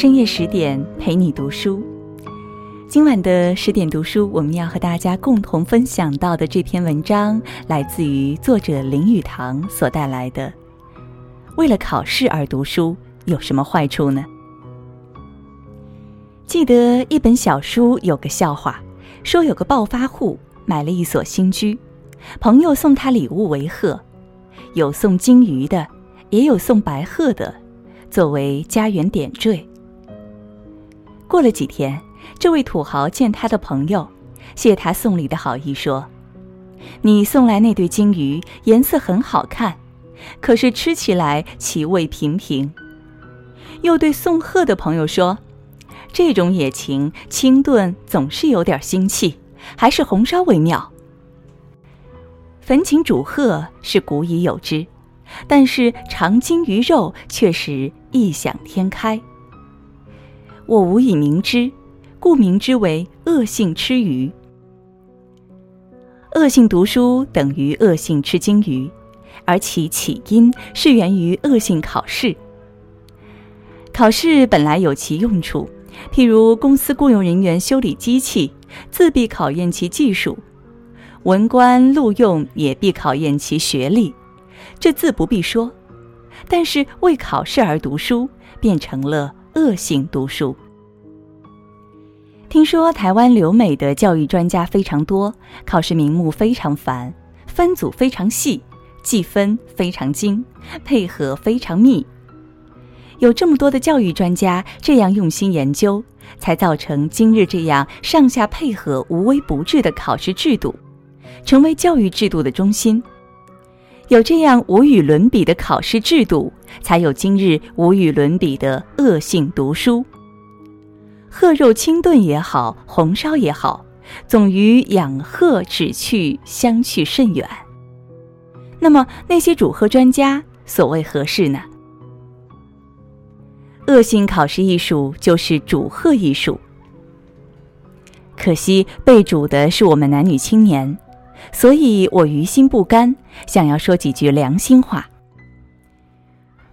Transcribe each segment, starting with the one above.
深夜十点陪你读书。今晚的十点读书，我们要和大家共同分享到的这篇文章，来自于作者林语堂所带来的《为了考试而读书有什么坏处呢？》记得一本小书有个笑话，说有个暴发户买了一所新居，朋友送他礼物为贺，有送金鱼的，也有送白鹤的，作为家园点缀。过了几天，这位土豪见他的朋友，谢他送礼的好意，说：“你送来那对金鱼颜色很好看，可是吃起来其味平平。”又对送鹤的朋友说：“这种野禽清炖总是有点腥气，还是红烧为妙。”焚琴煮鹤是古已有之，但是尝金鱼肉却是异想天开。我无以明之，故名之为恶性吃鱼。恶性读书等于恶性吃金鱼，而其起因是源于恶性考试。考试本来有其用处，譬如公司雇佣人员修理机器，自必考验其技术；文官录用也必考验其学历，这自不必说。但是为考试而读书，变成了。恶性读书。听说台湾留美的教育专家非常多，考试名目非常繁，分组非常细，计分非常精，配合非常密。有这么多的教育专家这样用心研究，才造成今日这样上下配合、无微不至的考试制度，成为教育制度的中心。有这样无与伦比的考试制度，才有今日无与伦比的恶性读书。鹤肉清炖也好，红烧也好，总与养鹤旨趣相去甚远。那么那些主鹤专家所谓何事呢？恶性考试艺术就是主鹤艺术。可惜被主的是我们男女青年。所以我于心不甘，想要说几句良心话。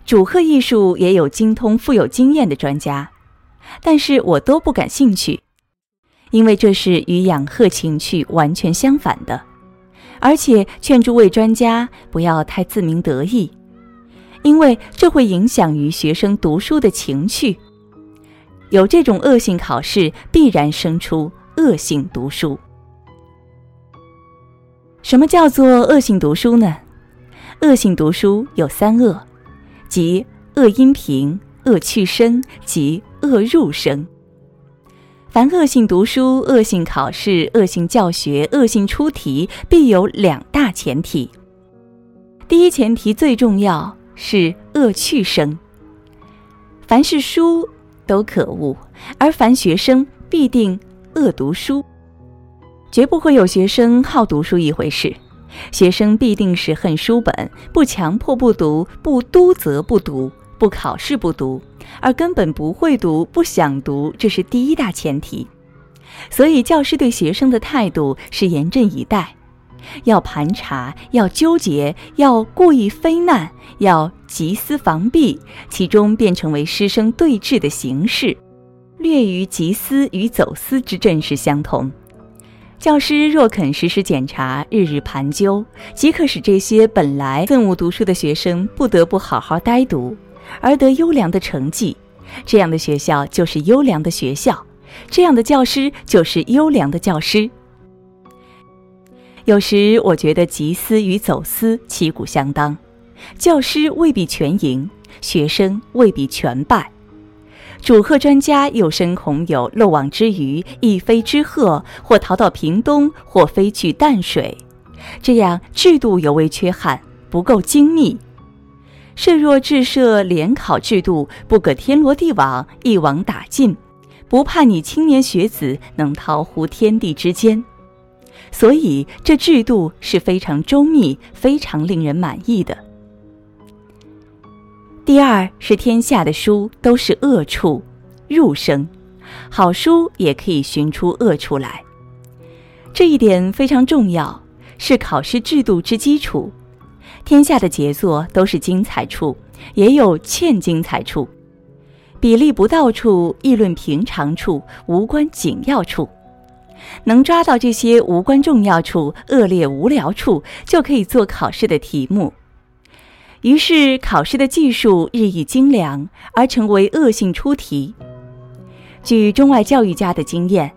主贺艺术也有精通、富有经验的专家，但是我都不感兴趣，因为这是与养鹤情趣完全相反的。而且劝诸位专家不要太自鸣得意，因为这会影响于学生读书的情趣。有这种恶性考试，必然生出恶性读书。什么叫做恶性读书呢？恶性读书有三恶，即恶音频、恶趣声及恶入声。凡恶性读书、恶性考试、恶性教学、恶性出题，必有两大前提。第一前提最重要是恶趣声。凡是书都可恶，而凡学生必定恶读书。绝不会有学生好读书一回事，学生必定是恨书本，不强迫不读，不督责不读，不考试不读，而根本不会读，不想读，这是第一大前提。所以，教师对学生的态度是严阵以待，要盘查，要纠结，要故意非难，要集思防弊，其中便成为师生对峙的形式，略与集思与走私之阵势相同。教师若肯实时检查、日日盘究，即可使这些本来憎恶读书的学生不得不好好呆读，而得优良的成绩。这样的学校就是优良的学校，这样的教师就是优良的教师。有时我觉得集思与走私旗鼓相当，教师未必全赢，学生未必全败。主贺专家又深恐有漏网之鱼、一飞之鹤，或逃到屏东，或飞去淡水，这样制度尤为缺憾，不够精密。设若制设联考制度，不可天罗地网，一网打尽，不怕你青年学子能逃乎天地之间。所以这制度是非常周密、非常令人满意的。第二是天下的书都是恶处入生，好书也可以寻出恶处来。这一点非常重要，是考试制度之基础。天下的杰作都是精彩处，也有欠精彩处。比例不到处，议论平常处，无关紧要处。能抓到这些无关重要处、恶劣无聊处，就可以做考试的题目。于是，考试的技术日益精良，而成为恶性出题。据中外教育家的经验，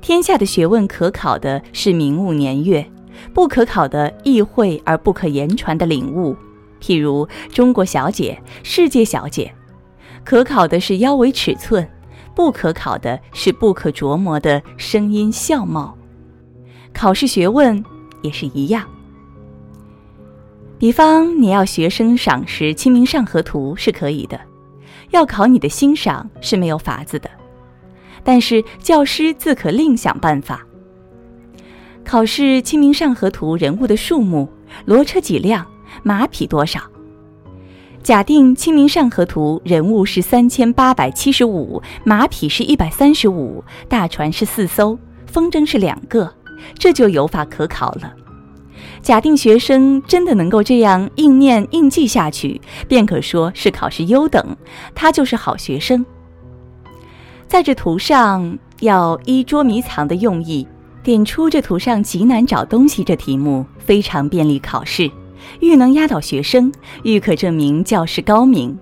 天下的学问可考的是名物年月，不可考的意会而不可言传的领悟。譬如中国小姐、世界小姐，可考的是腰围尺寸。不可考的是不可琢磨的声音相貌，考试学问也是一样。比方你要学生赏识《清明上河图》是可以的，要考你的欣赏是没有法子的。但是教师自可另想办法。考试《清明上河图》人物的数目，骡车几辆，马匹多少？假定《清明上河图》人物是三千八百七十五，马匹是一百三十五，大船是四艘，风筝是两个，这就有法可考了。假定学生真的能够这样硬念硬记下去，便可说是考试优等，他就是好学生。在这图上要依捉迷藏的用意，点出这图上极难找东西这题目，非常便利考试。愈能压倒学生，愈可证明教师高明。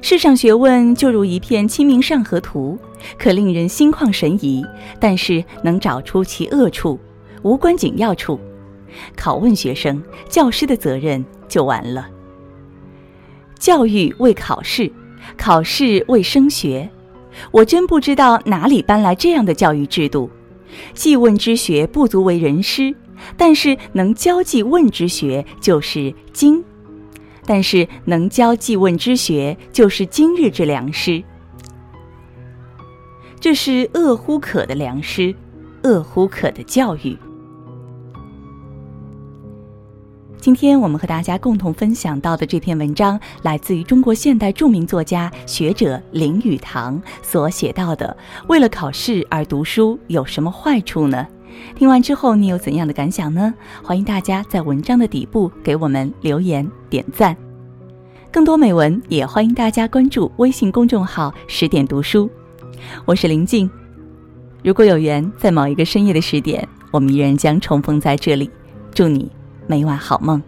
世上学问就如一片《清明上河图》，可令人心旷神怡，但是能找出其恶处、无关紧要处。拷问学生，教师的责任就完了。教育为考试，考试为升学。我真不知道哪里搬来这样的教育制度。记问之学不足为人师。但是能教记问之学就是经，但是能教记问之学就是今日之良师。这是恶乎可的良师，恶乎可的教育。今天我们和大家共同分享到的这篇文章，来自于中国现代著名作家学者林语堂所写到的：“为了考试而读书有什么坏处呢？”听完之后，你有怎样的感想呢？欢迎大家在文章的底部给我们留言点赞。更多美文也欢迎大家关注微信公众号“十点读书”。我是林静。如果有缘，在某一个深夜的十点，我们依然将重逢在这里。祝你每晚好梦。